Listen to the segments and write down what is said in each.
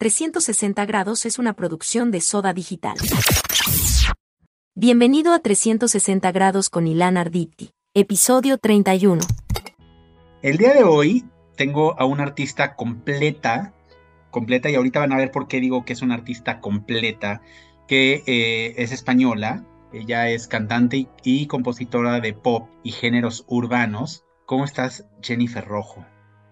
360 grados es una producción de Soda Digital. Bienvenido a 360 grados con Ilan Arditi, episodio 31. El día de hoy tengo a una artista completa, completa, y ahorita van a ver por qué digo que es una artista completa, que eh, es española, ella es cantante y compositora de pop y géneros urbanos. ¿Cómo estás, Jennifer Rojo?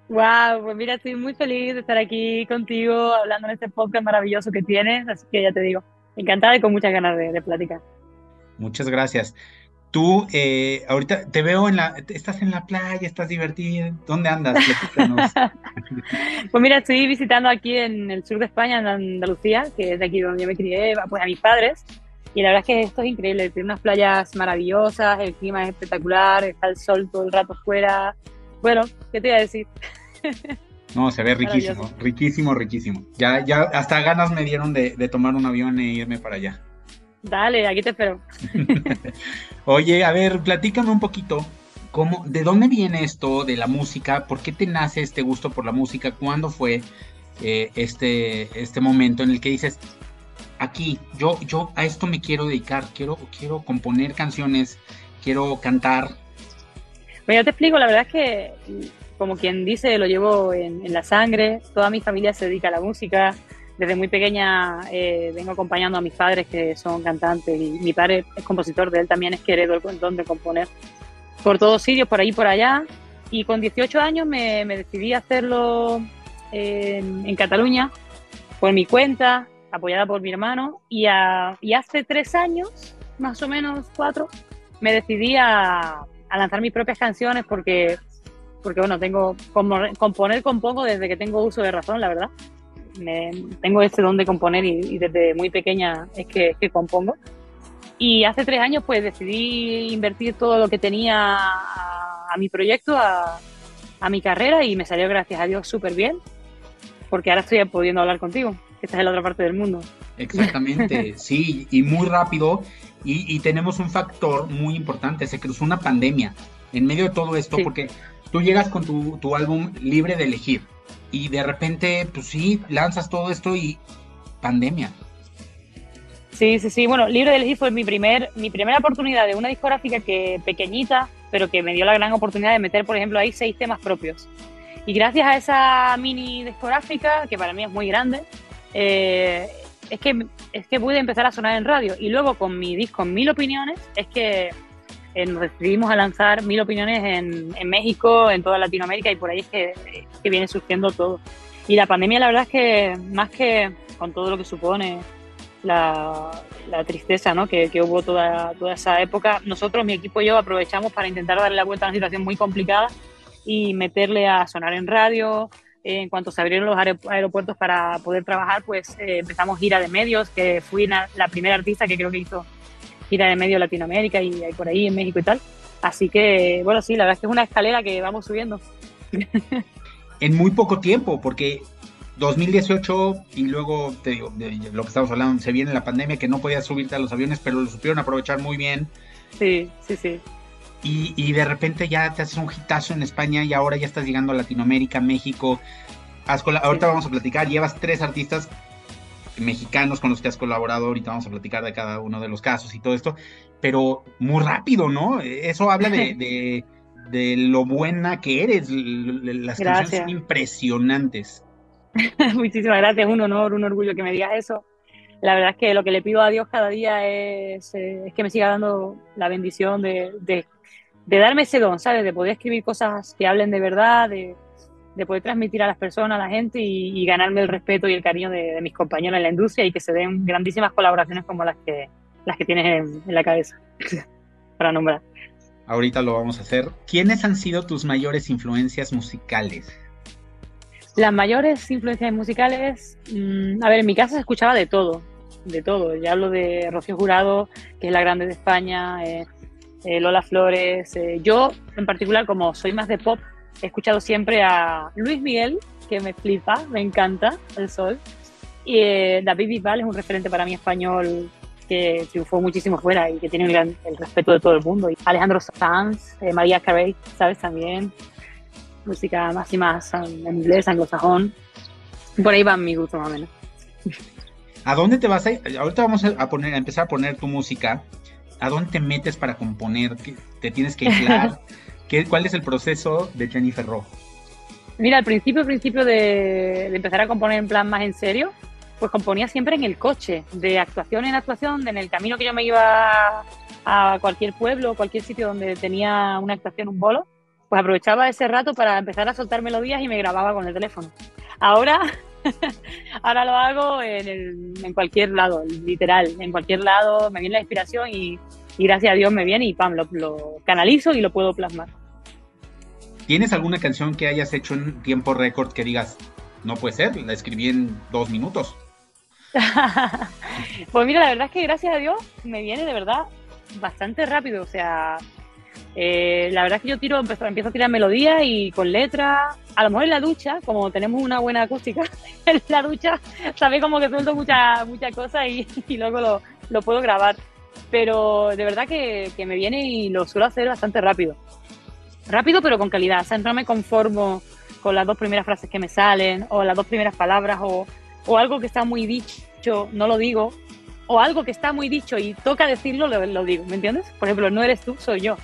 Wow, pues mira, estoy muy feliz de estar aquí contigo hablando en este podcast maravilloso que tienes, así que ya te digo, encantada y con muchas ganas de, de platicar. Muchas gracias. Tú, eh, ahorita te veo en la, estás en la playa, estás divertida, ¿dónde andas? pues mira, estoy visitando aquí en el sur de España, en Andalucía, que es de aquí donde yo me crié, pues a mis padres, y la verdad es que esto es increíble, tiene unas playas maravillosas, el clima es espectacular, está el sol todo el rato fuera, bueno, ¿qué te iba a decir? No, se ve riquísimo, riquísimo, riquísimo. Ya, ya hasta ganas me dieron de, tomar un avión e irme para allá. Dale, aquí te espero. Oye, a ver, platícame un poquito. ¿Cómo, ¿De dónde viene esto de la música? ¿Por qué te nace este gusto por la música? ¿Cuándo fue eh, este, este momento en el que dices, aquí, yo, yo a esto me quiero dedicar, quiero, quiero componer canciones, quiero cantar? Bueno, yo te explico, la verdad es que como quien dice, lo llevo en, la sangre. Toda mi familia se dedica a la música. Desde muy pequeña eh, vengo acompañando a mis padres que son cantantes y mi padre es compositor, de él también es que heredó el don de componer por todos sitios, por ahí por allá. Y con 18 años me, decidí a hacerlo en, Cataluña por mi cuenta, apoyada por mi hermano. Y, y hace tres años, más o menos cuatro, me decidí a, a lanzar mis propias canciones porque porque bueno, tengo componer, compongo desde que tengo uso de razón, la verdad. Me, tengo ese don de componer y, desde muy pequeña es que, que, compongo. Y hace tres años pues decidí invertir todo lo que tenía a, mi proyecto, a, a, mi carrera y me salió gracias a Dios súper bien, porque ahora estoy pudiendo hablar contigo, estás en la otra parte del mundo. Exactamente, sí, y muy rápido. Y, y, tenemos un factor muy importante, se cruzó una pandemia en medio de todo esto, porque tú llegas con tu, álbum libre de elegir y de repente, pues sí, lanzas todo esto y pandemia. Sí, sí, sí. Bueno, Libre de Elegir fue mi, primer, mi primera oportunidad de una discográfica que pequeñita, pero que me dio la gran oportunidad de meter, por ejemplo, ahí seis temas propios. Y gracias a esa mini discográfica, que para mí es muy grande, eh, es, que, es que pude empezar a sonar en radio. Y luego con mi disco Mil Opiniones, es que eh, nos decidimos a lanzar mil opiniones en, México, en toda Latinoamérica y por ahí es que, viene surgiendo todo. Y la pandemia la verdad es que más que con todo lo que supone la, la tristeza ¿no? que, que, hubo toda, toda esa época, nosotros, mi equipo y yo, aprovechamos para intentar darle la vuelta a una situación muy complicada y meterle a sonar en radio. En cuanto se abrieron los aeropuertos para poder trabajar, pues eh, empezamos gira de medios, que fui la primera artista que creo que hizo gira de medio Latinoamérica y, por ahí en México y tal. Así que, bueno, sí, la verdad es que es una escalera que vamos subiendo. en muy poco tiempo, porque 2018 y luego, te digo, de lo que estamos hablando, se viene la pandemia que no podías subirte a los aviones, pero lo supieron aprovechar muy bien. Sí, sí, sí. Y, y de repente ya te haces un hitazo en España y ahora ya estás llegando a Latinoamérica, México. ahorita vamos a platicar, llevas tres artistas mexicanos con los que has colaborado, ahorita vamos a platicar de cada uno de los casos y todo esto, pero muy rápido, ¿no? Eso habla de, de, lo buena que eres, las canciones son impresionantes. Muchísimas gracias, un honor, un orgullo que me digas eso. La verdad es que lo que le pido a Dios cada día es, eh, es que me siga dando la bendición de, de, de darme ese don, ¿sabes? De poder escribir cosas que hablen de verdad, de, de poder transmitir a las personas, a la gente y, ganarme el respeto y el cariño de, mis compañeros en la industria y que se den grandísimas colaboraciones como las que, las que tienes en, la cabeza, para nombrar. Ahorita lo vamos a hacer. ¿Quiénes han sido tus mayores influencias musicales? Las mayores influencias musicales, mm, a ver, en mi casa se escuchaba de todo, de todo. Ya hablo de Rocío Jurado, que es la grande de España, eh, eh, Lola Flores. Eh, yo, en particular, como soy más de pop, he escuchado siempre a Luis Miguel, que me flipa, me encanta el sol. Y eh, David Bisbal es un referente para mí español que triunfó muchísimo fuera y que tiene el, respeto de todo el mundo. Y Alejandro Sanz, eh, María Carey, ¿sabes? También. Música más y más en inglés, anglosajón. Por ahí van mi gusto más o menos. ¿A dónde te vas a ir? Ahorita vamos a poner, a empezar a poner tu música. ¿A dónde te metes para componer? ¿Te tienes que aislar? ¿Qué, ¿Cuál es el proceso de Jennifer Rojo? Mira, al principio, al principio de, de, empezar a componer en plan más en serio, pues componía siempre en el coche, de actuación en actuación, en el camino que yo me iba a cualquier pueblo, cualquier sitio donde tenía una actuación, un bolo, pues aprovechaba ese rato para empezar a soltar melodías y me grababa con el teléfono. Ahora, ahora lo hago en, en, cualquier lado, literal, en cualquier lado me viene la inspiración y, y gracias a Dios me viene y pam, lo, lo canalizo y lo puedo plasmar. ¿Tienes alguna canción que hayas hecho en tiempo récord que digas, no puede ser, la escribí en dos minutos? pues mira, la verdad es que gracias a Dios me viene de verdad bastante rápido. O sea, eh, la verdad es que yo tiro, empiezo, empiezo a tirar melodías y con letras. A lo mejor en la ducha, como tenemos una buena acústica, en la ducha, sabes como que suelto muchas mucha cosas y, luego lo, puedo grabar. Pero de verdad que, que, me viene y lo suelo hacer bastante rápido. Rápido, pero con calidad. O sea, no me conformo con las dos primeras frases que me salen, o las dos primeras palabras, o, o algo que está muy dicho, no lo digo, o algo que está muy dicho y toca decirlo, lo, lo, digo, ¿me entiendes? Por ejemplo, no eres tú, soy yo.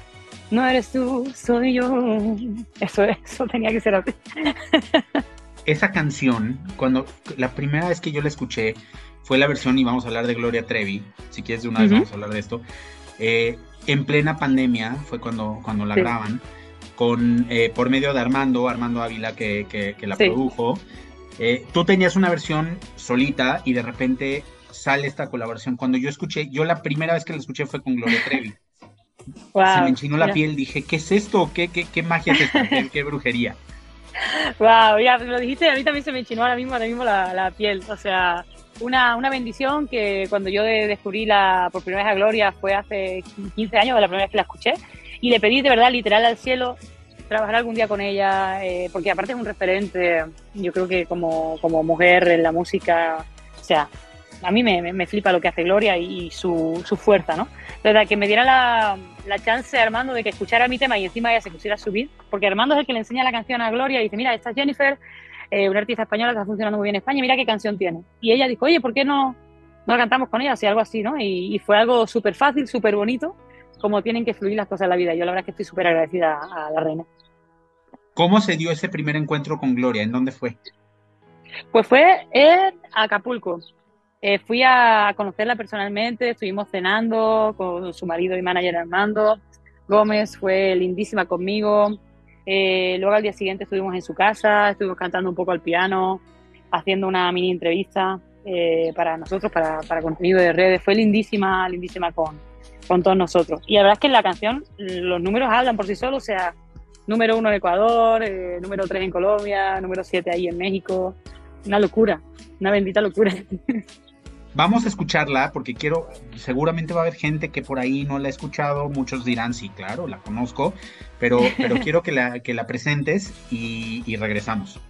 No eres tú, soy yo. Eso, eso tenía que ser así. Esa canción, cuando la primera vez que yo la escuché, fue la versión, y vamos a hablar de Gloria Trevi, si quieres de una vez uh -huh. vamos a hablar de esto, eh, en plena pandemia fue cuando, cuando la sí. graban, con, eh, por medio de Armando, Armando Ávila que, que, que la sí. produjo. Eh, tú tenías una versión solita y de repente sale esta colaboración. Cuando yo escuché, yo la primera vez que la escuché fue con Gloria Trevi. Wow, Se me enchinó la piel, dije, ¿qué es esto? ¿Qué, qué, qué magia es esta? ¿Qué, ¿Qué, brujería? Wow, ya lo dijiste, a mí también se me enchinó ahora mismo, ahora mismo la, la piel. O sea, una, una, bendición que cuando yo descubrí la, por primera vez a Gloria fue hace 15 años, la primera vez que la escuché, y le pedí de verdad, literal al cielo, trabajar algún día con ella, eh, porque aparte es un referente, yo creo que como, como mujer en la música, o sea, a mí me, me, flipa lo que hace Gloria y, su, su fuerza, ¿no? Verdad, que me diera la, la, chance Armando de que escuchara mi tema y encima ella se pusiera a subir, porque Armando es el que le enseña la canción a Gloria y dice, mira, esta es Jennifer, eh, una artista española que está funcionando muy bien en España, mira qué canción tiene. Y ella dijo, oye, ¿por qué no, no la cantamos con ella? Así, algo así, ¿no? Y, y fue algo súper fácil, súper bonito, como tienen que fluir las cosas en la vida. Yo la verdad es que estoy súper agradecida a, a la reina. ¿Cómo se dio ese primer encuentro con Gloria? ¿En dónde fue? Pues fue en Acapulco. Eh, fui a conocerla personalmente, estuvimos cenando con su marido y manager Armando. Gómez fue lindísima conmigo. Eh, luego al día siguiente estuvimos en su casa, estuvimos cantando un poco al piano, haciendo una mini entrevista eh, para nosotros, para, para, contenido de redes. Fue lindísima, lindísima con, con todos nosotros. Y la verdad es que en la canción los números hablan por sí solos, o sea, número uno en Ecuador, eh, número tres en Colombia, número siete ahí en México. Una locura, una bendita locura. Vamos a escucharla porque quiero, seguramente va a haber gente que por ahí no la ha escuchado, muchos dirán, sí, claro, la conozco, pero, pero quiero que la, que la presentes y, y, regresamos.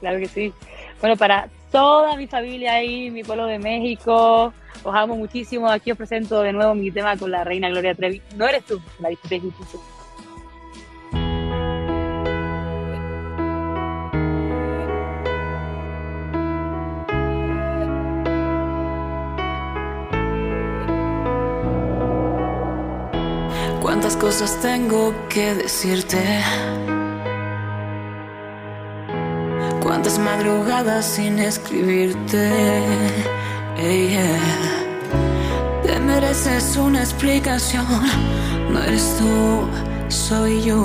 Claro que sí. Bueno, para toda mi familia ahí, mi pueblo de México, os amo muchísimo. Aquí os presento de nuevo mi tema con la reina Gloria Trevi. No eres tú, la disfrutéis muchísimo. Cuántas cosas tengo que decirte. Cuántas madrugadas sin escribirte. Hey, yeah. Te mereces una explicación. No eres tú, soy yo.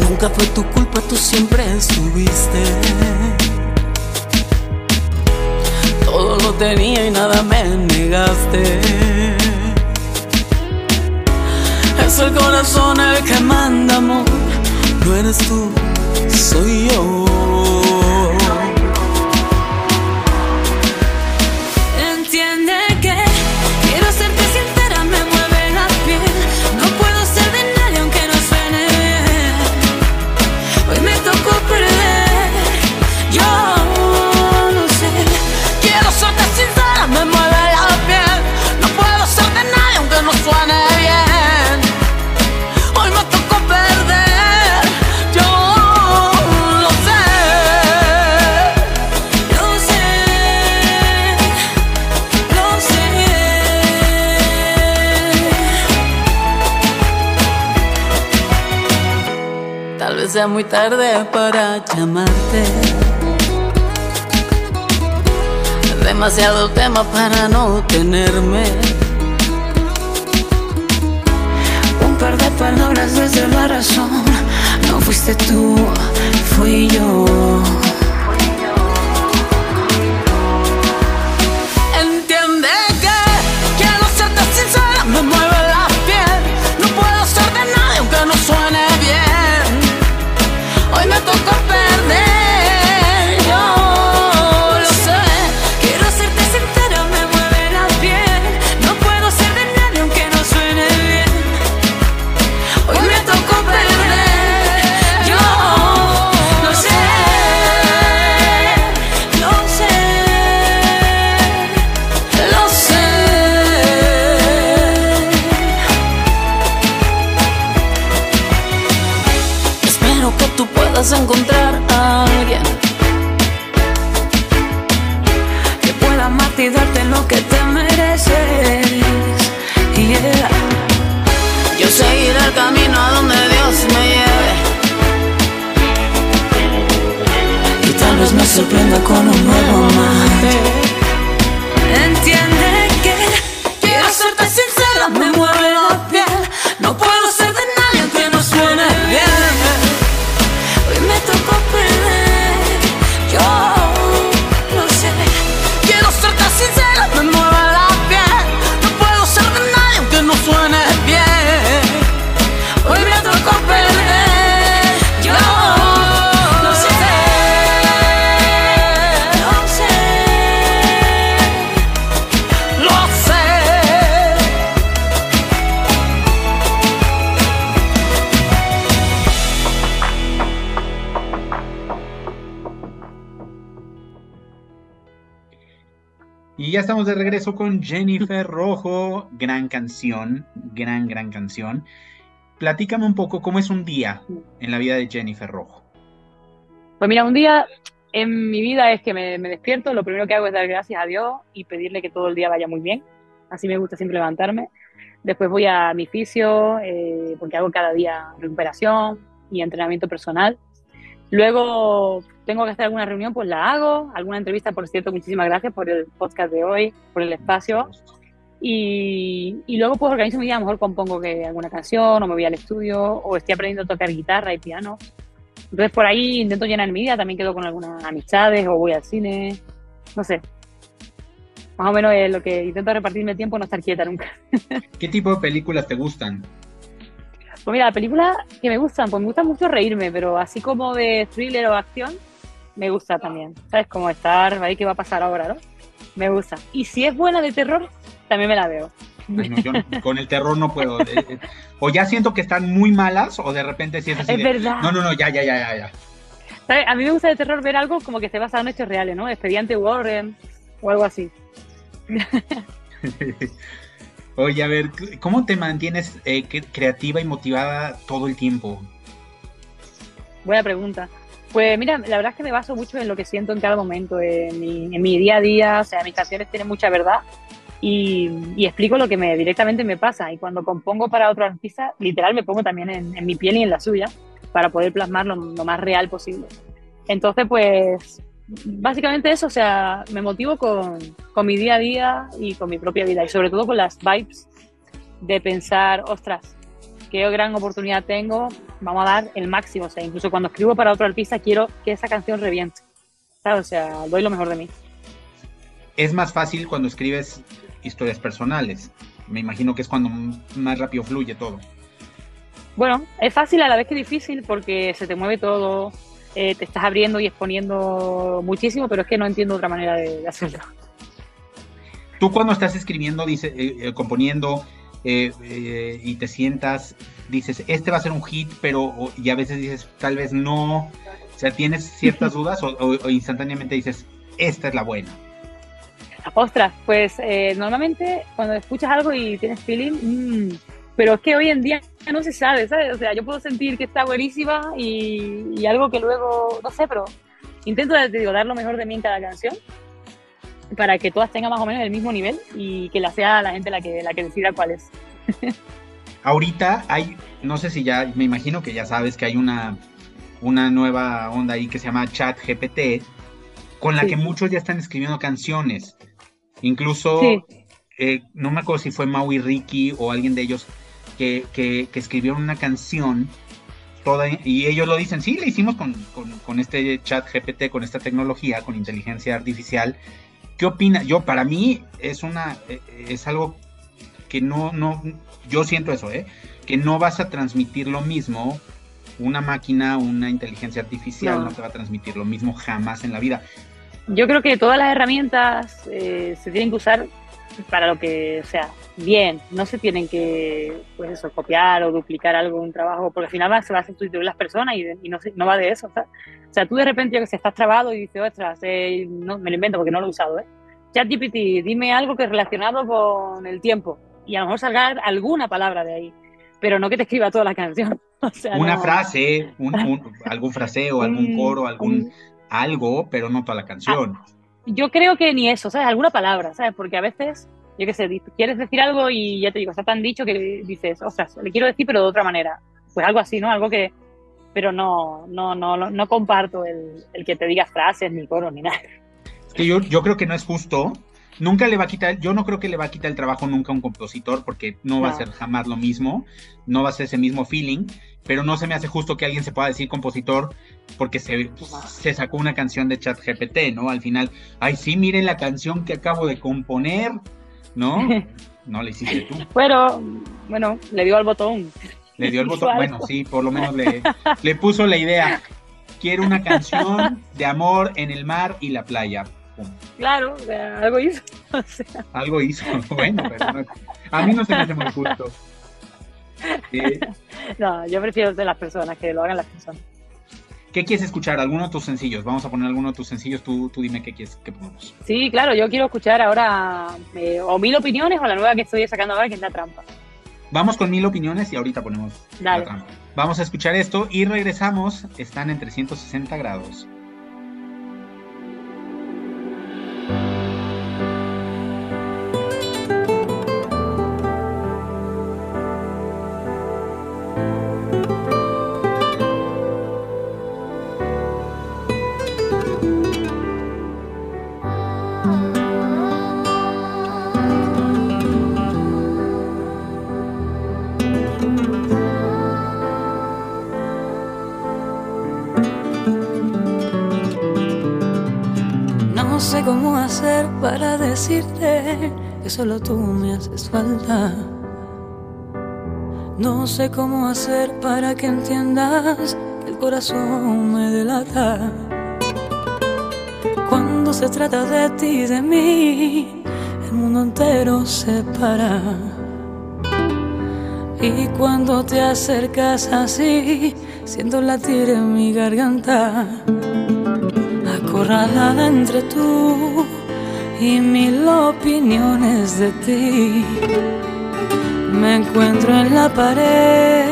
Nunca fue tu culpa, tú siempre estuviste. Todo tenía y nada me negaste. Es el corazón el que manda amor. No eres tú, soy yo. Muy tarde para llamarte. Demasiado tema para no tenerme. Un par de palabras desde la razón. No fuiste tú, fui yo. Y ya estamos de regreso con Jennifer Rojo. Gran canción, gran, gran canción. Platícame un poco cómo es un día en la vida de Jennifer Rojo. Pues mira, un día en mi vida es que me, me despierto, lo primero que hago es dar gracias a Dios y pedirle que todo el día vaya muy bien. Así me gusta siempre levantarme. Después voy a mi fisio, eh, porque hago cada día recuperación y entrenamiento personal. Luego tengo que hacer alguna reunión, pues la hago. Alguna entrevista, por cierto, muchísimas gracias por el podcast de hoy, por el espacio. Y, luego pues organizo mi día, a lo mejor compongo que alguna canción o me voy al estudio o estoy aprendiendo a tocar guitarra y piano. Entonces por ahí intento llenar mi día, también quedo con algunas amistades o voy al cine, no sé. Más o menos es lo que intento repartirme el tiempo, no estar quieta nunca. ¿Qué tipo de películas te gustan? Pues mira, las películas que me gustan, pues me gusta mucho reírme, pero así como de thriller o acción, me gusta también. ¿Sabes? Como estar ahí, ¿qué va a pasar ahora, no? Me gusta. Y si es buena de terror, también me la veo. Ay, no, yo con el terror no puedo. Eh, eh, O ya siento que están muy malas, o de repente sí es así. Es de, verdad. No, no, no, ya, ya, ya, ya, ya. ¿Sabes? A mí me gusta de terror ver algo como que esté basado en hechos reales, ¿no? Expediente Warren o algo así. Oye, a ver, ¿cómo te mantienes eh, cre- creativa y motivada todo el tiempo? Buena pregunta. Pues mira, la verdad es que me baso mucho en lo que siento en cada momento, en mi, en mi día a día, o sea, mis canciones tienen mucha verdad y, y explico lo que me directamente me pasa. Y cuando compongo para otro artista, literal me pongo también en, en mi piel y en la suya para poder plasmar lo, lo más real posible. Entonces, pues, básicamente eso, o sea, me motivo con, con mi día a día y con mi propia vida y sobre todo con las vibes de pensar, ostras, qué gran oportunidad tengo, vamos a dar el máximo. O sea, incluso cuando escribo para otro artista, quiero que esa canción reviente. ¿Sabes? O sea, doy lo mejor de mí. Es más fácil cuando escribes historias personales. Me imagino que es cuando más rápido fluye todo. Bueno, es fácil a la vez que difícil porque se te mueve todo, eh, te estás abriendo y exponiendo muchísimo, pero es que no entiendo otra manera de, de hacerlo. Tú cuando estás escribiendo, dice, eh, eh, componiendo eh, eh, y te sientas, dices, este va a ser un hit, pero y a veces dices, tal vez no. O sea, tienes ciertas dudas o, o- o instantáneamente dices, esta es la buena. Ostras, pues eh, normalmente cuando escuchas algo y tienes feeling, mm, pero es que hoy en día no se sabe, ¿sabes? O sea, yo puedo sentir que está buenísima y, y algo que luego, no sé, pero intento, te digo, dar lo mejor de mí en cada canción para que todas tengan más o menos el mismo nivel y que la sea la gente la que, la que decida cuál es. Ahorita hay, no sé si ya, me imagino que ya sabes que hay una una nueva onda ahí que se llama Chat GPT, con la Sí. que muchos ya están escribiendo canciones. Incluso, Sí. eh, no me acuerdo si fue Maui Ricky o alguien de ellos que, que, que escribieron una canción toda, y ellos lo dicen, sí, la hicimos con, con, con este chat GPT, con esta tecnología, con inteligencia artificial. ¿Qué opina? Yo, para mí, es una, eh, es algo que no, no, yo siento eso, ¿eh? Que no vas a transmitir lo mismo, una máquina, una inteligencia artificial no, No. te va a transmitir lo mismo jamás en la vida. Yo creo que todas las herramientas eh, se tienen que usar para lo que sea bien. No se tienen que, pues eso, copiar o duplicar algo, un trabajo, porque al final va- se va a sustituir las personas y, de- y no, va de eso. ¿sabes? O sea, tú de repente, yo que sé, estás trabado y dices, ostras, eh, no, me lo invento porque no lo he usado, ¿eh? ChatGPT, dime algo que es relacionado con el tiempo. Y a lo mejor salga alguna palabra de ahí, pero no que te escriba toda la canción. O sea, Una no- frase, un, un- algún fraseo, algún coro, algún algo, pero no toda la canción. Yo creo que ni eso, ¿sabes? Alguna palabra, ¿sabes? Porque a veces, yo qué sé, quieres decir algo y ya te digo, está tan dicho que dices, ostras, le quiero decir, pero de otra manera. Pues algo así, ¿no? Algo que. Pero no, no, no, no, no comparto el, el que te diga frases, ni coros, ni nada. Es que yo, yo creo que no es justo. Nunca le va a quitar, yo no creo que le va a quitar el trabajo nunca a un compositor, porque no va a No. ser jamás lo mismo, no va a ser ese mismo feeling, pero no se me hace justo que alguien se pueda decir compositor porque se, se sacó una canción de chat GPT, ¿no? Al final, ay, sí, miren la canción que acabo de componer, ¿no? No le hiciste tú. Pero, bueno, le dio al botón. Le dio el Hizo botón, bueno, sí, por lo menos le, le puso la idea. Quiero una canción de amor en el mar y la playa. Pum. Claro, algo hizo. O sea, Algo hizo, bueno, pero no- a mí no se me hace muy justo. Eh, no, yo prefiero de las personas, que lo hagan las personas. ¿Qué quieres escuchar? ¿Alguno de tus sencillos? Vamos a poner alguno de tus sencillos, tú, tú dime qué quieres que pongamos. Sí, claro, yo quiero escuchar ahora eh, o mil opiniones o la nueva que estoy sacando ahora, que es la trampa. Vamos con mil opiniones y ahorita ponemos Dale. la trampa. Vamos a escuchar esto y regresamos. Están en 360 grados. Decirte que solo tú me haces falta. No sé cómo hacer para que entiendas que el corazón me delata. Cuando se trata de ti y de mí, el mundo entero se para. Y cuando te acercas así, siento latir en mi garganta acorralada entre tú y mil opiniones de ti. Me encuentro en la pared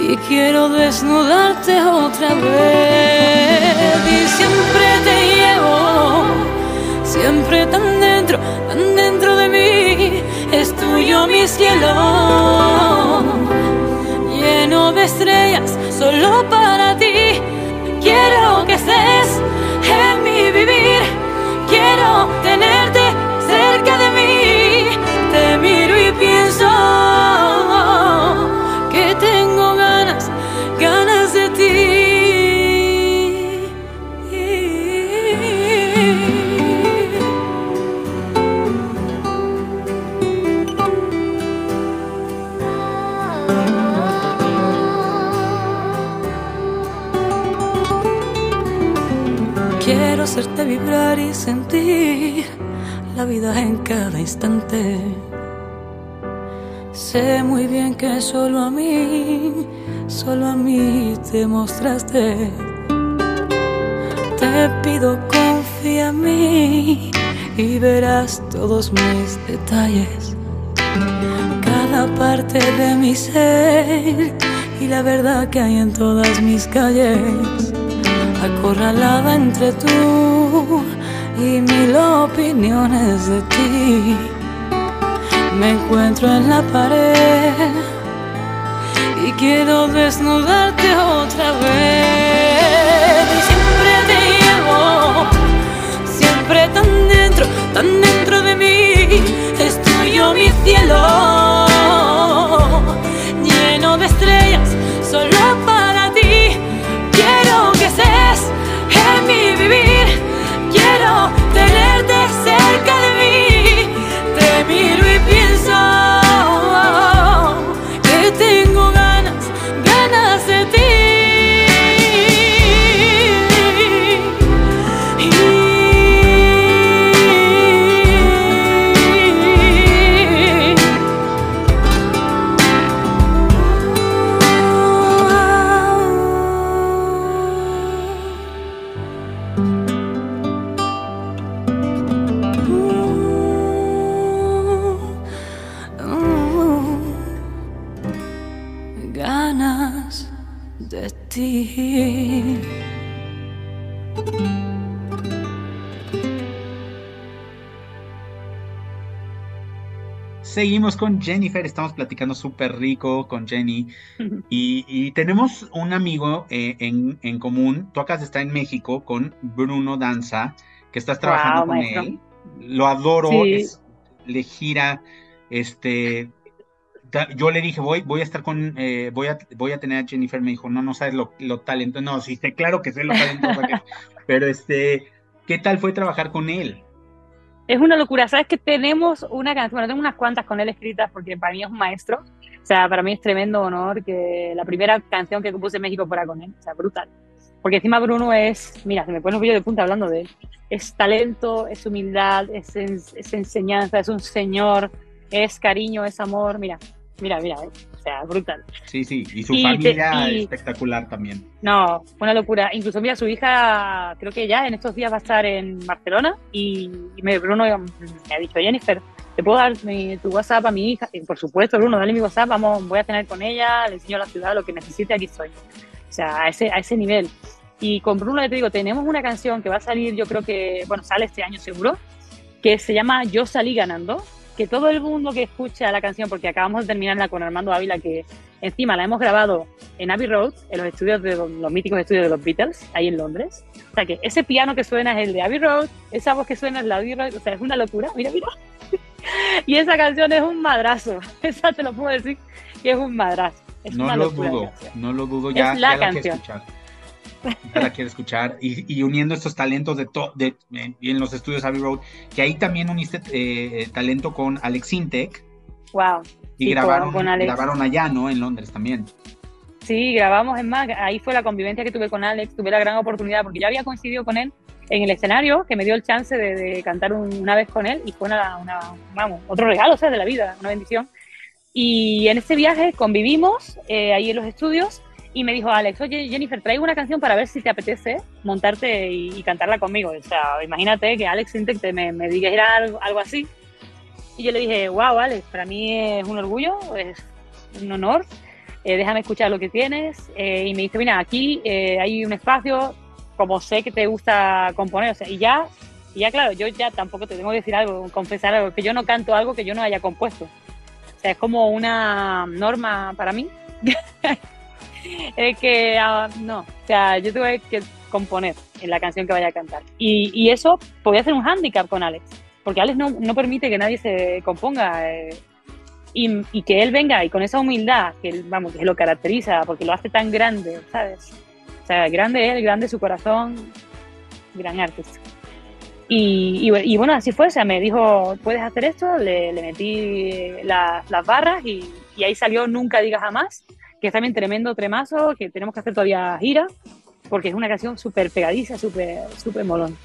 y quiero desnudarte otra vez. Y siempre te llevo, siempre tan dentro, tan dentro de mí. Es tuyo mi cielo, lleno de estrellas, solo para ti. Quiero que estés en mi vivir. Hacerte vibrar y sentir la vida en cada instante. Sé muy bien que solo a mí, solo a mí te mostraste. Te pido confía en mí y verás todos mis detalles. Cada parte de mi ser y la verdad que hay en todas mis calles acorralada entre tú y mil opiniones de ti. Me encuentro en la pared y quiero desnudarte otra vez. Y siempre te llevo, siempre tan dentro, tan dentro de mí. Es tuyo mi cielo, lleno de estrellas, solo Seguimos con Jennifer, estamos platicando súper rico con Jenny y, y tenemos un amigo eh, en, en común, tú acá está en México con Bruno Danza, que estás trabajando con maestro. él, lo adoro, Sí. es- le gira, este, yo le dije, voy, voy a estar con, eh, voy a, voy a tener a Jennifer, me dijo, no, no sabes lo, lo talentoso, no, sí, claro que sé lo talentoso es, pero este, ¿qué tal fue trabajar con él? Es una locura. Sabes que tenemos una canción, bueno, tengo unas cuantas con él escritas porque para mí es un maestro. O sea, para mí es tremendo honor que la primera canción que compuse en México fuera con él. O sea, brutal. Porque encima Bruno es, mira, se me pone un pillo de punta hablando de él. Es talento, es humildad, es, es enseñanza, es un señor, es cariño, es amor. Mira, mira, mira. eh. Sea, brutal. Sí, sí, y su Y te- familia y- espectacular también. No, una locura. Incluso, mira, su hija, creo que ya en estos días va a estar en Barcelona y, y me, Bruno me ha dicho, Jennifer, ¿te puedo dar mi- tu WhatsApp a mi hija? Y por supuesto, Bruno, dale mi WhatsApp, vamos, voy a cenar con ella, le enseño la ciudad, lo que necesite, aquí estoy. O sea, a ese, a ese nivel. Y con Bruno, ya te digo, tenemos una canción que va a salir, yo creo que, bueno, sale este año seguro, que se llama Yo salí ganando, que todo el mundo que escucha la canción, porque acabamos de terminarla con Armando Ávila, que encima la hemos grabado en Abbey Road, en los estudios de los, los míticos estudios de los Beatles, ahí en Londres. O sea que ese piano que suena es el de Abbey Road, esa voz que suena es la de Abbey Road, o sea, es una locura, mira, mira. y esa canción es un madrazo, esa te lo puedo decir que es un madrazo. Es No una lo locura dudo, no lo dudo, ya, Es la ya la escuchar. Ya la quiero escuchar. Y, y uniendo estos talentos de, to- de en, en los estudios Abbey Road, que ahí también uniste eh, talento con Alex Sintek Wow. y grabaron, con- Alex. grabaron allá, ¿no? En Londres también. Sí, grabamos, es más, ahí fue la convivencia que tuve con Alex, tuve la gran oportunidad, porque yo había coincidido con él en el escenario, que me dio el chance de, de cantar un- una vez con él, y fue una, una- vamos, otro regalo, o sea, de la vida, una bendición. Y en ese viaje convivimos eh, ahí en los estudios, y me dijo Alex, oye Jennifer, traigo una canción para ver si te apetece montarte y, y cantarla conmigo. O sea, imagínate que Alex Sintek te me, me dijera algo, algo así. Y yo le dije, wow, Alex, para mí es un orgullo, es un honor eh, déjame escuchar lo que tienes. Eh, y me dice, mira, aquí eh, hay un espacio, como sé que te gusta componer, o sea, y ya, y ya claro, yo ya tampoco te tengo que decir algo, confesar algo, que yo no canto algo que yo no haya compuesto. O sea, es como una norma para mí. es que, ah, no, o sea, yo tengo que componer en la canción que vaya a cantar. Y, y eso podría ser un hándicap con Alex, porque Alex no, no permite que nadie se componga. eh, y, y que él venga y con esa humildad que él, vamos que lo caracteriza porque lo hace tan grande sabes o sea grande él grande su corazón gran artista y, y, y bueno así fue o sea me dijo puedes hacer esto le, le metí la- las barras y, y ahí salió nunca digas jamás que es también tremendo tremazo que tenemos que hacer todavía gira porque es una canción súper pegadiza súper súper molón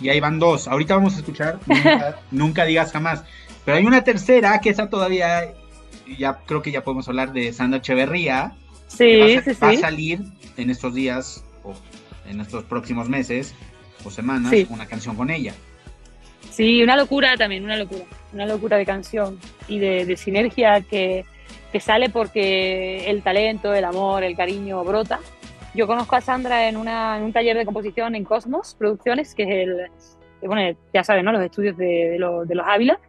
Y ahí van dos. Ahorita vamos a escuchar Nunca, Nunca digas jamás. Pero hay una tercera que esa todavía, ya creo que ya podemos hablar de Sandra Echeverría. que va, sí a, sí va a sí salir en estos días o en estos próximos meses o semanas Sí. una canción con ella. Sí, una locura también, una locura, una locura de canción y de, de sinergia que, que sale porque el talento, el amor, el cariño brota. Yo conozco a Sandra en, una, en un taller de composición en Cosmos Producciones, que es el, que, bueno, ya saben, ¿no? los estudios de, de, los, de los Ávila.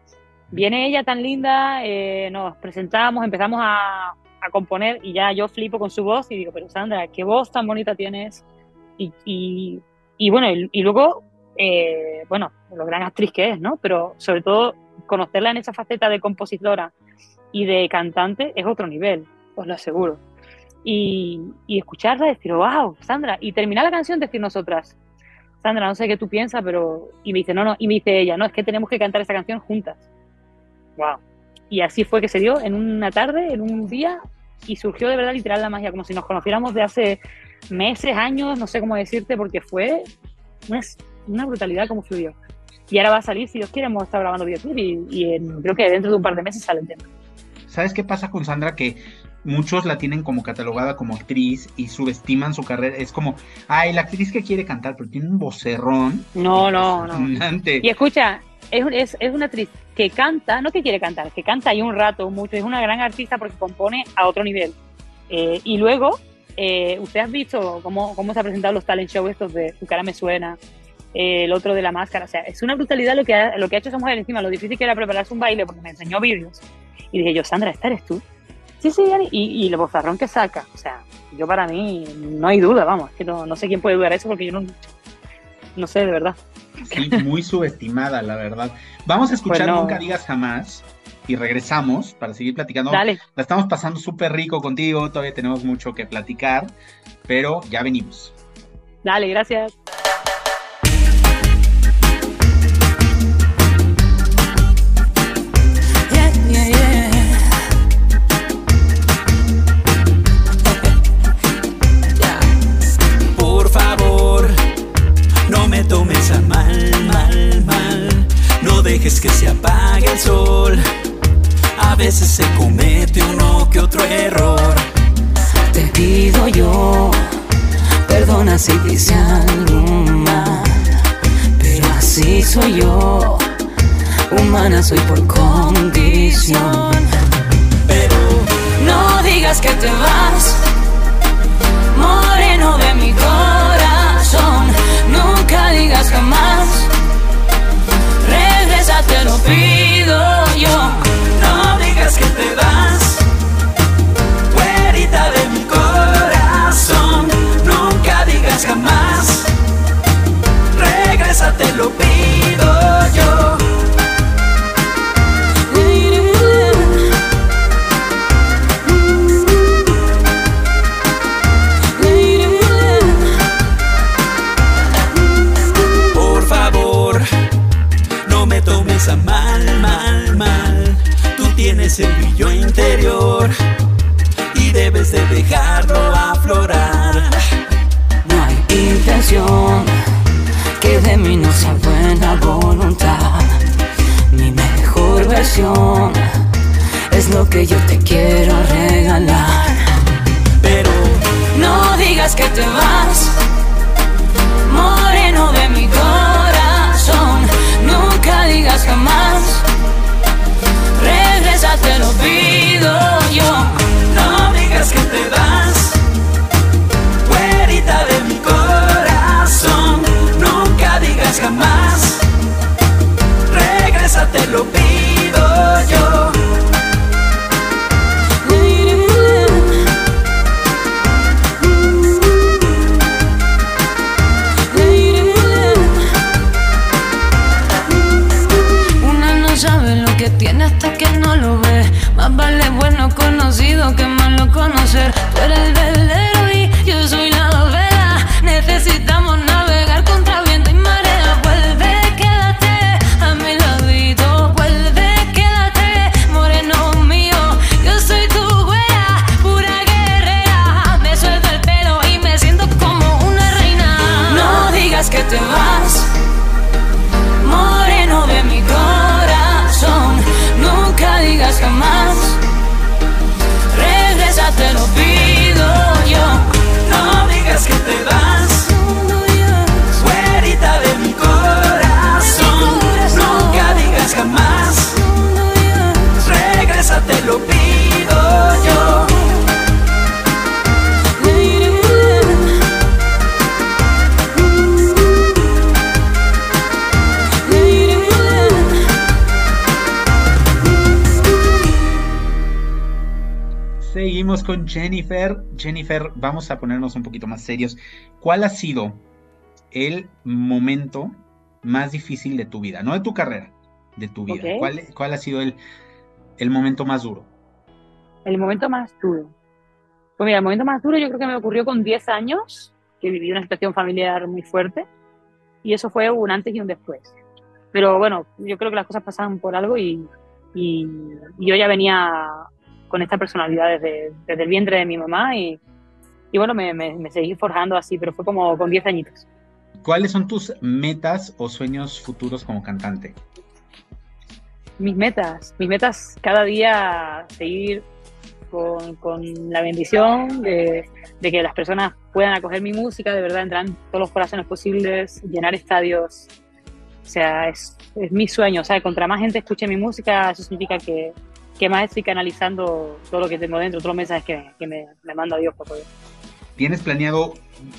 Viene ella tan linda, eh, nos presentamos, empezamos a, a componer y ya yo flipo con su voz y digo, pero Sandra, qué voz tan bonita tienes. Y, y, y bueno, y, y luego, eh, bueno, lo gran actriz que es, ¿no? Pero sobre todo conocerla en esa faceta de compositora y de cantante es otro nivel, os lo aseguro. Y, y escucharla decir, wow, Sandra, y terminar la canción decir nosotras, Sandra, no sé qué tú piensas, pero... Y me dice, no, no, y me dice ella, no, es que tenemos que cantar esta canción juntas. Wow. Y así fue que se dio en una tarde, en un día, y surgió de verdad literal la magia, como si nos conociéramos de hace meses, años, no sé cómo decirte, porque fue una, una brutalidad como fluyó. Y ahora va a salir, si Dios quiere, hemos estado grabando videoclip y, y en- creo que dentro de un par de meses sale el tema. ¿Sabes qué pasa con Sandra? Que muchos la tienen como catalogada como actriz y subestiman su carrera. Es como, ay, la actriz que quiere cantar, pero tiene un vocerrón. No, no, no. Y escucha, es, es, es una actriz que canta, no que quiere cantar, que canta ahí un rato, mucho, es una gran artista porque compone a otro nivel. Eh, y luego, eh, ¿usted has visto cómo, cómo se han presentado los talent shows estos de Tu cara me suena? eh, el otro de la máscara, o sea, es una brutalidad lo que ha, lo que ha hecho esa mujer encima, lo difícil que era prepararse un baile porque me enseñó vídeos. Y dije yo, Sandra, ¿esta eres tú? Sí, sí, y, y el bozarrón que saca, o sea, yo para mí no hay duda, vamos, que no, no sé quién puede dudar eso porque yo no, no sé, de verdad. Sí, muy subestimada, la verdad. Vamos a escuchar Pues no. Nunca Digas Jamás y regresamos para seguir platicando. Dale, La estamos pasando súper rico contigo, todavía tenemos mucho que platicar, pero ya venimos. dale, gracias. Si algo mal, pero así soy yo, humana soy por condición. Pero No digas que te vas, moreno de mi corazón. Nunca digas jamás, regresa, te lo pido yo. no digas que te vas. Jennifer. Jennifer, vamos a ponernos un poquito más serios. ¿Cuál ha sido el momento más difícil de tu vida? No de tu carrera, de tu vida. ¿Cuál, cuál ha sido el, el momento más duro? El momento más duro. Pues mira, el momento más duro yo creo que me ocurrió con 10 años, que viví una situación familiar muy fuerte, y eso fue un antes y un después. Pero bueno, yo creo que las cosas pasan por algo y, y- y yo ya venía con esta personalidad desde, desde el vientre de mi mamá y, y bueno, me, me- me seguí forjando así, pero fue como con 10 añitos. ¿Cuáles son tus metas o sueños futuros como cantante? mis metas, mis metas cada día seguir con, con la bendición de, de que las personas puedan acoger mi música, de verdad entrar en todos los corazones posibles, llenar estadios. O sea, es, es mi sueño. O sea, contra más gente escuche mi música, eso significa que, que más estoy canalizando todo lo que tengo dentro, todos los mensajes que, que me, me manda Dios por. ¿Tienes planeado,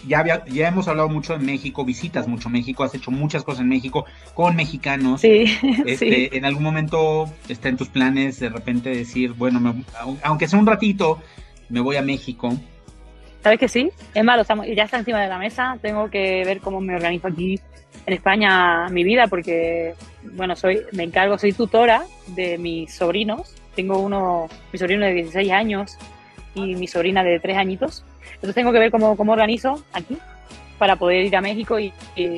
ya, había- ya hemos hablado mucho de México, visitas mucho México, has hecho muchas cosas en México con mexicanos? Sí, Este, sí. ¿En algún momento está en tus planes de repente decir, bueno, me- au- aunque sea un ratito, me voy a México? ¿Sabes que sí? Es malo, estamos, ya está encima de la mesa. Tengo que ver cómo me organizo aquí en España mi vida, porque, bueno, soy, me encargo, soy tutora de mis sobrinos. Tengo uno, mi sobrino de 16 años y mi sobrina de 3 añitos. Entonces tengo que ver cómo, cómo organizo aquí para poder ir a México y, y-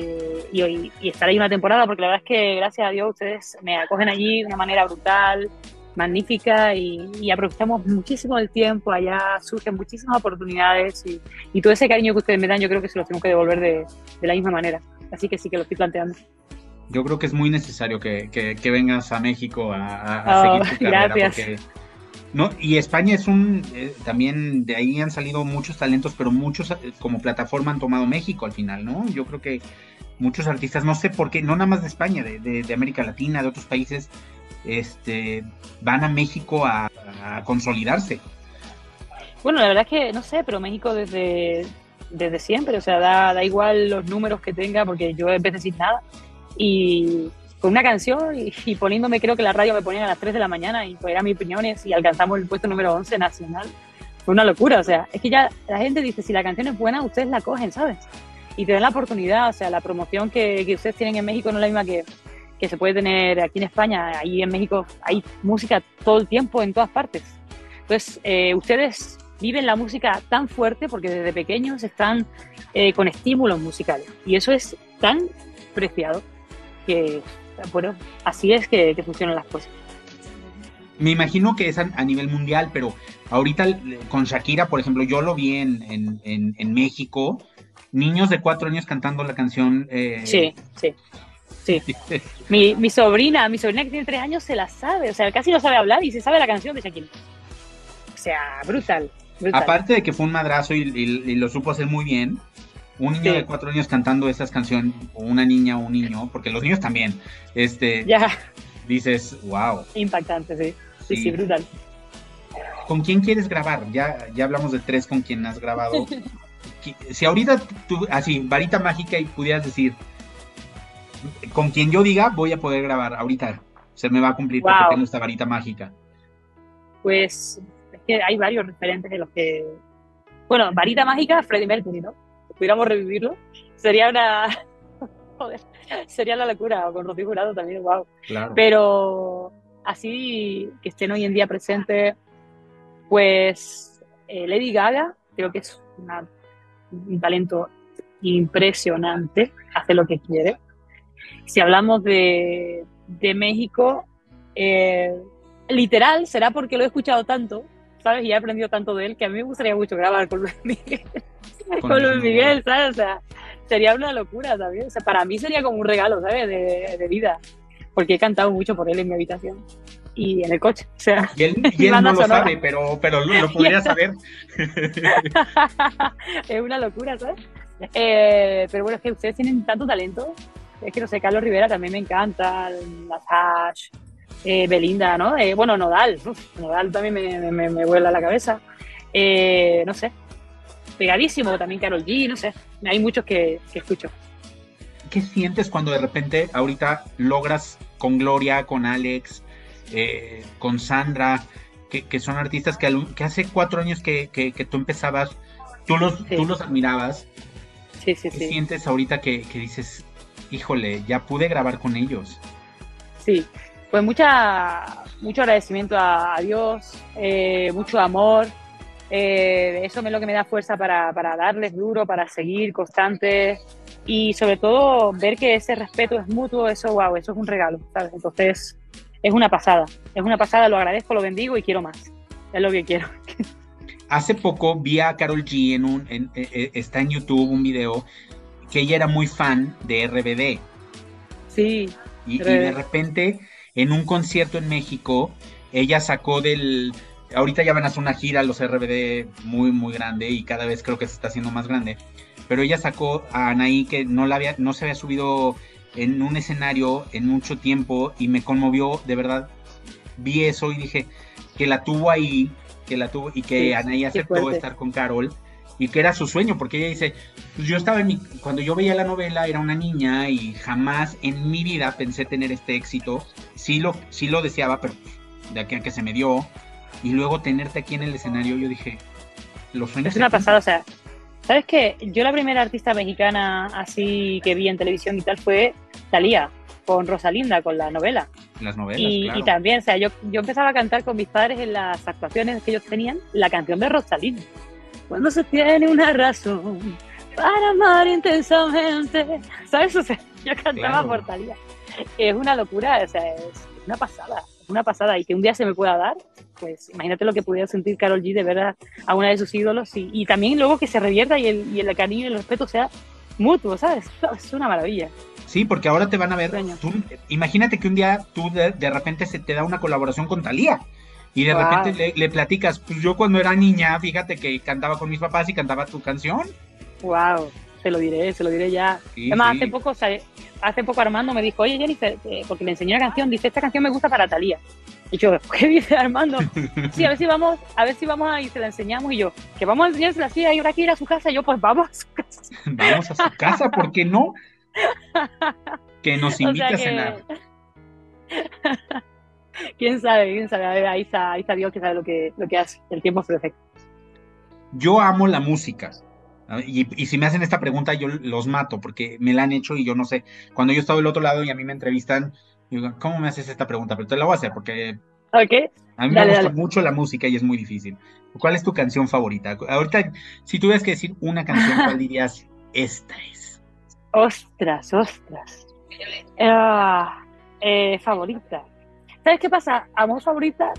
y- y estar ahí una temporada, porque la verdad es que gracias a Dios ustedes me acogen allí de una manera brutal, magnífica y, aprovechamos muchísimo el tiempo allá, surgen muchísimas oportunidades y todo ese cariño que ustedes me dan yo creo que se los tengo que devolver de, de la misma manera. Así que sí que lo estoy planteando. Yo creo que es muy necesario que, que- que vengas a México a, a- Oh, seguir tu carrera. gracias. Porque, no, y España es un, eh, también de ahí han salido muchos talentos, pero muchos eh, como plataforma han tomado México al final, ¿no? Yo creo que muchos artistas, no sé por qué, no nada más de España, de, de- de América Latina, de otros países, este, van a México a, a consolidarse. Bueno, la verdad es que no sé, pero México desde, desde siempre, o sea, da, da igual los números que tenga porque yo empecé sin nada y con una canción y, y poniéndome, creo que la radio me ponían a las 3 de la mañana y pues eran mis opiniones y alcanzamos el puesto número 11 nacional. Fue una locura, o sea, es que ya la gente dice, si la canción es buena, ustedes la cogen, ¿sabes? Y te dan la oportunidad, o sea, la promoción que, que ustedes tienen en México no es la misma que, que se puede tener aquí en España. Ahí en México hay música todo el tiempo, en todas partes. Entonces, eh, ustedes viven la música tan fuerte porque desde pequeños están eh, con estímulos musicales. Y eso es tan preciado que, bueno, así es que, que funcionan las cosas. Me imagino que es a, a nivel mundial, pero ahorita eh, con Shakira, por ejemplo, yo lo vi en, en, en- en México, niños de cuatro años cantando la canción. eh, Sí, sí. Sí. Mi, mi sobrina, mi sobrina que tiene tres años se la sabe, o sea, casi no sabe hablar y se sabe la canción de Shakira. O sea, brutal. brutal. Aparte de que fue un madrazo y, y- y lo supo hacer muy bien, un niño Sí. de cuatro años cantando esas canciones, o una niña o un niño, porque los niños también, este, Ya, dices, wow. impactante, sí. Sí, Sí. sí, brutal. ¿Con quién quieres grabar? Ya, ya hablamos de tres con quien has grabado. Si ahorita tú, así, varita mágica y pudieras decir, con quien yo diga, voy a poder grabar, ahorita se me va a cumplir porque Wow. tengo esta varita mágica. Pues es que hay varios referentes de los que. Bueno, varita mágica, Freddie Mercury, ¿no? Pudiéramos revivirlo, sería una. Joder, sería la locura. O con Rocío Jurado también, wow. Claro. Pero así que estén hoy en día presentes, pues eh, Lady Gaga, creo que es una- un talento impresionante, hace lo que quiere. Si hablamos de, de México, eh, literal, será porque lo he escuchado tanto, ¿sabes? Y he aprendido tanto de él que a mí me gustaría mucho grabar con Luis Miguel. Con con Luis Luis Miguel, ¿sabes? O sea, sería una locura también. O sea, para mí sería como un regalo, ¿sabes? De, de vida. Porque he cantado mucho por él en mi habitación y en el coche. O sea, Y él, y él no lo sonora. sabe, pero, pero lo, lo podría saber. es una locura, ¿sabes? Eh, pero bueno, es que ustedes tienen tanto talento. Es que no sé, Carlos Rivera también me encanta, las Hash, eh, Belinda, ¿no? Eh, bueno, Nodal, uf, Nodal también me, me, me vuela la cabeza. Eh, no sé, pegadísimo también Carol G, no sé. Hay muchos que, que escucho. ¿Qué sientes cuando de repente ahorita logras con Gloria, con Alex, eh, con Sandra, que, que son artistas que, hace cuatro años que, que, tú empezabas, tú los, Sí. tú los admirabas. Sí, sí, ¿Qué sientes ahorita que, que dices, híjole, ya pude grabar con ellos? Sí, pues mucha, mucho agradecimiento a, a Dios, eh, mucho amor. eh, eso es lo que me da fuerza para, para darles duro, para seguir constante y sobre todo ver que ese respeto es mutuo, eso, wow, eso es un regalo, ¿sabes? Entonces, es una pasada, es una pasada, lo agradezco, lo bendigo y quiero más. Es lo que quiero. Hace poco vi a Carol G en un, en- eh, eh, está en YouTube un video que ella era muy fan de RBD. Sí, Y, de repente, en un concierto en México, ella sacó del. Ahorita ya van a hacer una gira los RBD muy, muy grande y cada vez creo que se está haciendo más grande. Pero ella sacó a Anaí que no, la había, no se había subido en un escenario en mucho tiempo y me conmovió, de verdad. Vi eso y dije que la tuvo ahí, que la tuvo y que Sí, Anaí aceptó estar con Carol y que era su sueño, porque ella dice, pues yo estaba en mi, cuando yo veía la novela era una niña y jamás en mi vida pensé tener este éxito. Sí lo, sí lo deseaba, pero pues, de aquí a que se me dio. Y luego tenerte aquí en el escenario, yo dije, los sueños. es una cumplen". pasada, o sea, ¿sabes qué? Yo la primera artista mexicana así que vi en televisión y tal fue Thalía, con Rosalinda, con la novela. Las novelas, Y, claro. y también, o sea, yo, yo empezaba a cantar con mis padres en las actuaciones que ellos tenían la canción de Rosalinda. Cuando se tiene una razón para amar intensamente. ¿Sabes? O sea, yo cantaba Claro. por Talía. Es una locura, o sea, es una pasada, una pasada. Y que un día se me pueda dar, pues imagínate lo que pudiera sentir Carol G de ver a, una de sus ídolos. Y, y también luego que se revierta y el, y el cariño y el respeto sea mutuo, ¿sabes? Es una maravilla. Sí, porque ahora te van a ver. Tú- imagínate que un día tú de, de repente se te da una colaboración con Talía. Y de Wow. repente le, le platicas, pues yo cuando era niña, fíjate que cantaba con mis papás y cantaba tu canción. Wow, se lo diré, se lo diré ya. Sí, Además, sí. hace poco, hace poco Armando me dijo, oye Jennifer, eh, porque le enseñé una canción, dice, esta canción me gusta para Talía. Y yo, ¿qué dice Armando? Sí, a ver si vamos, a ver si vamos a y se la enseñamos. Y yo, que vamos a enseñársela así, hay ahora que ir a su casa. Y yo, pues vamos a su casa. Vamos a su casa, ¿por qué no? Que nos O sea a cenar. quién sabe, quién sabe. A ver, ahí está, ahí está Dios que sabe lo que, lo que hace. El tiempo es perfecto. Yo amo la música. Y, y si me hacen esta pregunta, yo los mato, porque me la han hecho y yo no sé. Cuando yo estaba del otro lado y a mí me entrevistan, digo, ¿cómo me haces esta pregunta? Pero te la voy a hacer porque ¿Ok? a mí Dale, me gusta dale. mucho la música y es muy difícil. ¿Cuál es tu canción favorita? Ahorita, si tuvieras que decir una canción, ¿cuál dirías? Esta es. Ostras, ostras. Ah, eh, favorita. ¿Sabes qué pasa? Amor favorita,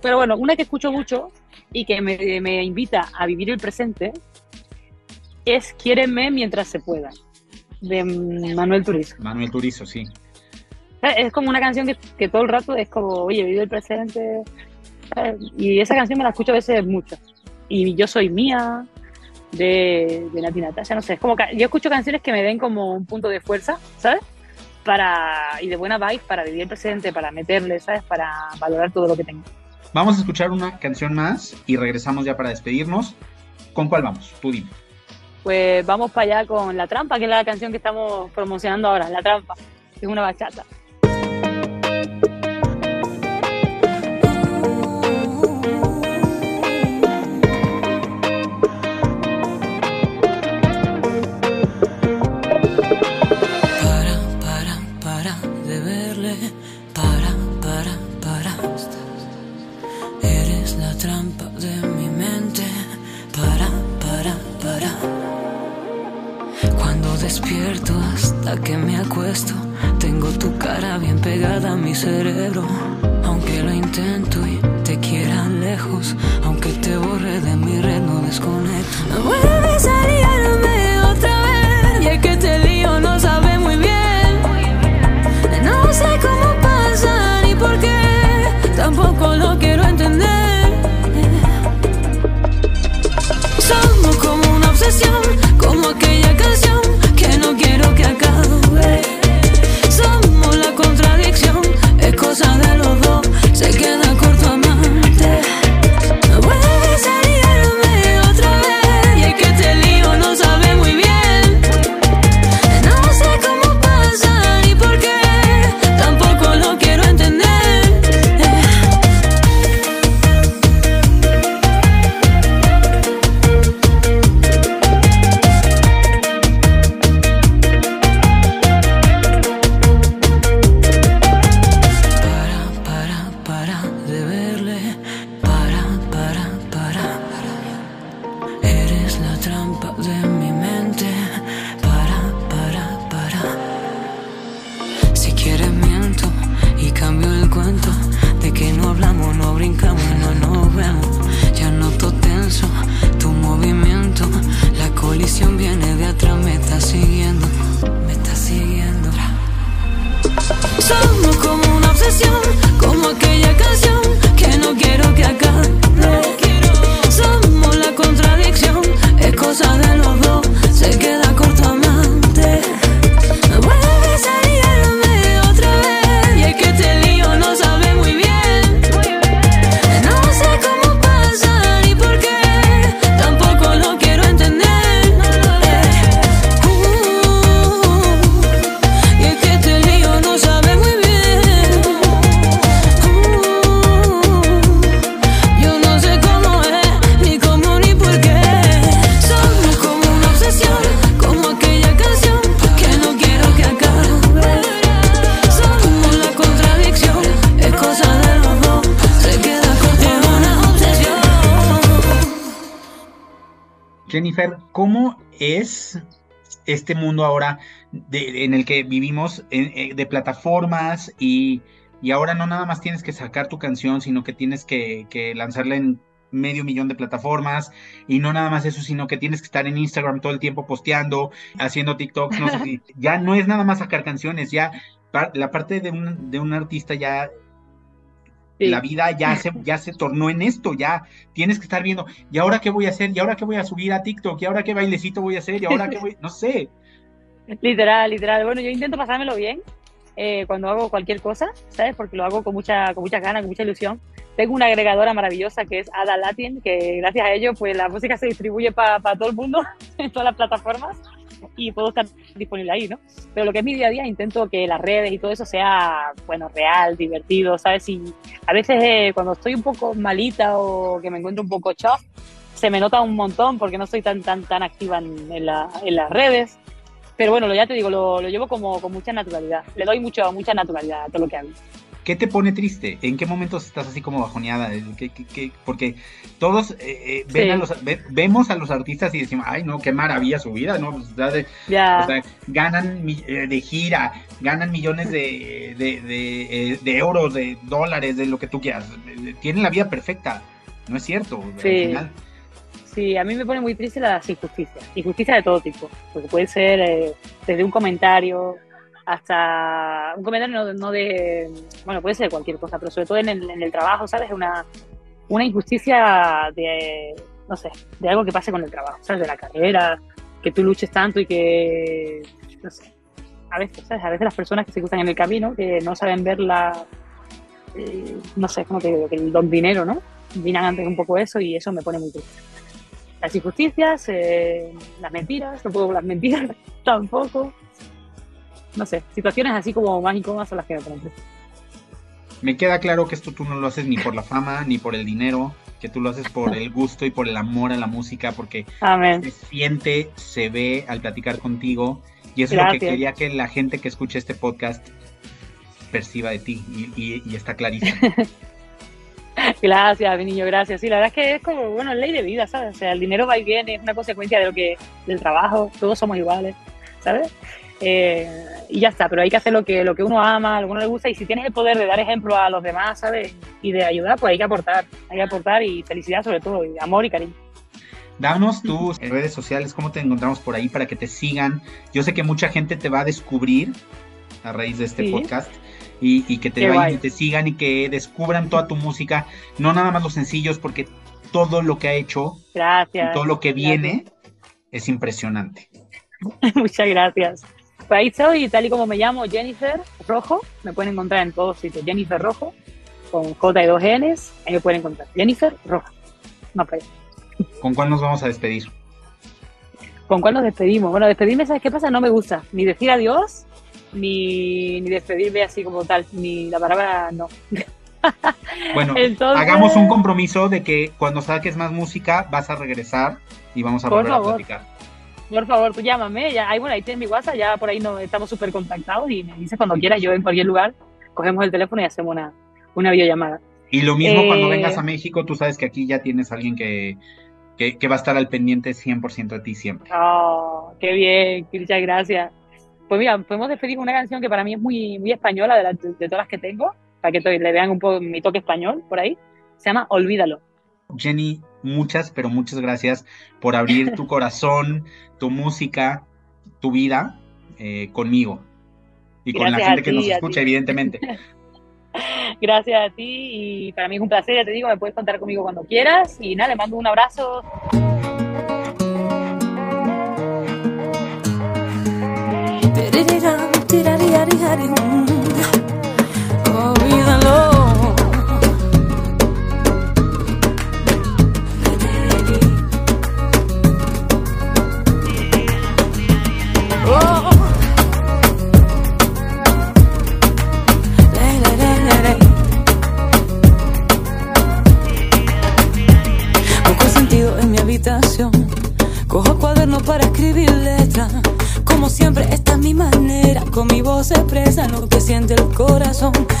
pero bueno, una que escucho mucho y que me, me invita a vivir el presente es Quiéreme mientras se pueda, de Manuel Turizo. Manuel Turizo, sí. ¿Sabes? Es como una canción que, que todo el rato es como, oye, vive el presente. ¿sabes? Y esa canción me la escucho a veces mucho. Y yo soy mía, de, de Nati Natasha, no sé. Es como yo escucho canciones que me den como un punto de fuerza, ¿sabes? Para, y de buena vibe para vivir el presente, para meterle, ¿sabes? Para valorar todo lo que tengo. Vamos a escuchar una canción más y regresamos ya para despedirnos. ¿Con cuál vamos? Tú dime. Pues vamos para allá con La Trampa, que es la canción que estamos promocionando ahora, La Trampa. que Es una bachata. Hasta que me acuesto, tengo tu cara bien pegada a mi cerebro. Aunque lo intento y te quiera lejos, aunque te borre de mi red, no desconecto. Jennifer, ¿cómo es este mundo ahora de- en el que vivimos en- eh, de plataformas y, y ahora no nada más tienes que sacar tu canción, sino que tienes que, que lanzarla en medio millón de plataformas y no nada más eso, sino que tienes que estar en Instagram todo el tiempo posteando, haciendo TikToks, no sé si, ya no es nada más sacar canciones, ya la parte de un, de un artista ya Sí. la vida ya se, ya se tornó en esto, ya tienes que estar viendo, ¿y ahora qué voy a hacer? ¿Y ahora qué voy a subir a TikTok? ¿Y ahora qué bailecito voy a hacer? ¿Y ahora qué voy? No sé. Literal, literal. Bueno, yo intento pasármelo bien eh, cuando hago cualquier cosa, ¿sabes? Porque lo hago con mucha, con muchas ganas, con mucha ilusión. Tengo una agregadora maravillosa que es Ada Latin, que gracias a ello, pues la música se distribuye para todo el mundo, en todas las plataformas, y puedo estar disponible ahí, ¿no? Pero lo que es mi día a día, intento que las redes y todo eso sea, bueno, real, divertido, ¿sabes? Y a veces eh, cuando estoy un poco malita o que me encuentro un poco chof, se me nota un montón porque no estoy tan, tan, tan activa en, en la- en las redes. Pero bueno, ya te digo, lo, lo llevo como con mucha naturalidad. Le doy mucho, mucha naturalidad a todo lo que hago. ¿Qué te pone triste? ¿En qué momentos estás así como bajoneada? ¿Qué- qué- qué? Porque todos eh, eh, ven Sí. a los, ve- vemos a los artistas y decimos, ay, no, qué maravilla su vida, ¿no? Pues, da de- Ya, o sea, ganan eh, de gira, ganan millones de, de, de, eh, euros, de dólares, de lo que tú quieras. Eh, Tienen la vida perfecta. No es cierto. al Sí. final. sí, a mí me pone muy triste las injusticias. Injusticias de todo tipo. Porque puede ser eh, desde un comentario hasta un comentario no, no de, bueno, puede ser cualquier cosa, pero sobre todo en el, trabajo, ¿sabes? Una, una injusticia de, no sé, de algo que pase con el trabajo, ¿sabes? De la carrera, que tú luches tanto y que, no sé, a veces, ¿sabes? A veces las personas que se cruzan en el camino, que no saben ver la, eh, no sé, cómo te digo, que el don dinero, ¿no? Miran antes un poco eso y eso me pone muy triste. Las injusticias, eh, las mentiras, no puedo las mentiras tampoco. No sé, situaciones así como más incómodas son las que me. Me queda claro que esto tú no lo haces ni por la fama, ni por el dinero, que tú lo haces por el gusto y por el amor a la música, porque Amén. se siente, se ve al platicar contigo. Y eso es lo que quería que la gente que escuche este podcast perciba de ti. Y, y- y está clarísimo. Gracias, mi niño, gracias. Sí, la verdad es que es como, bueno, ley de vida, ¿sabes? O sea, el dinero va y viene, es una consecuencia de lo que, del trabajo, todos somos iguales, ¿sabes? Eh, y ya está, pero hay que hacer lo que, lo que uno ama, lo que uno le gusta, y si tienes el poder de dar ejemplo a los demás, ¿sabes? Y de ayudar, pues hay que aportar, hay que aportar y felicidad sobre todo, y amor y cariño. Danos tus redes sociales, cómo te encontramos por ahí para que te sigan. Yo sé que mucha gente te va a descubrir a raíz de este Sí. podcast y, y que te Qué vayan guay. y te sigan y que descubran toda tu música, no nada más los sencillos, porque todo lo que ha hecho Gracias. y todo lo que Gracias. viene es impresionante. Muchas gracias. Ahí estoy, tal y como me llamo, Jennifer Rojo. Me pueden encontrar en todos sitios. Jennifer Rojo, con J y dos Ns. Ahí me pueden encontrar. Jennifer Rojo. No, pues, ¿Con cuál nos vamos a despedir? ¿Con cuál nos despedimos? Bueno, despedirme, ¿sabes qué pasa? No me gusta. Ni decir adiós, ni, ni despedirme así como tal. Ni la palabra no. Bueno, Entonces- hagamos un compromiso de que cuando saques más música vas a regresar y vamos a Por volver favor. a platicar. Por favor, tú llámame. Ya, ahí, bueno, ahí tienes mi WhatsApp. Ya por ahí no, estamos súper contactados. Y me dices cuando quieras, yo en cualquier lugar, cogemos el teléfono y hacemos una, una videollamada. Y lo mismo cuando Eh, vengas a México, tú sabes que aquí ya tienes a alguien que, que, que va a estar al pendiente 100% de ti siempre. Oh, qué bien, muchas gracias. Pues mira, podemos despedir con una canción que para mí es muy, muy española de, las- de todas las que tengo, para que le vean un poco mi toque español por ahí. Se llama Olvídalo. Jenny, muchas, pero muchas gracias por abrir tu corazón, tu música, tu vida eh, conmigo y con la gente que ti, nos a escucha, ti. evidentemente. Gracias a ti y para mí es un placer, ya te digo, me puedes contar conmigo cuando quieras y nada, le mando un abrazo. El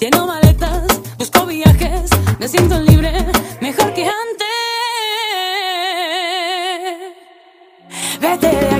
Lleno maletas, busco viajes. Me siento libre, mejor que antes. Vete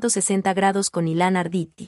360 grados con Ilan Arditi.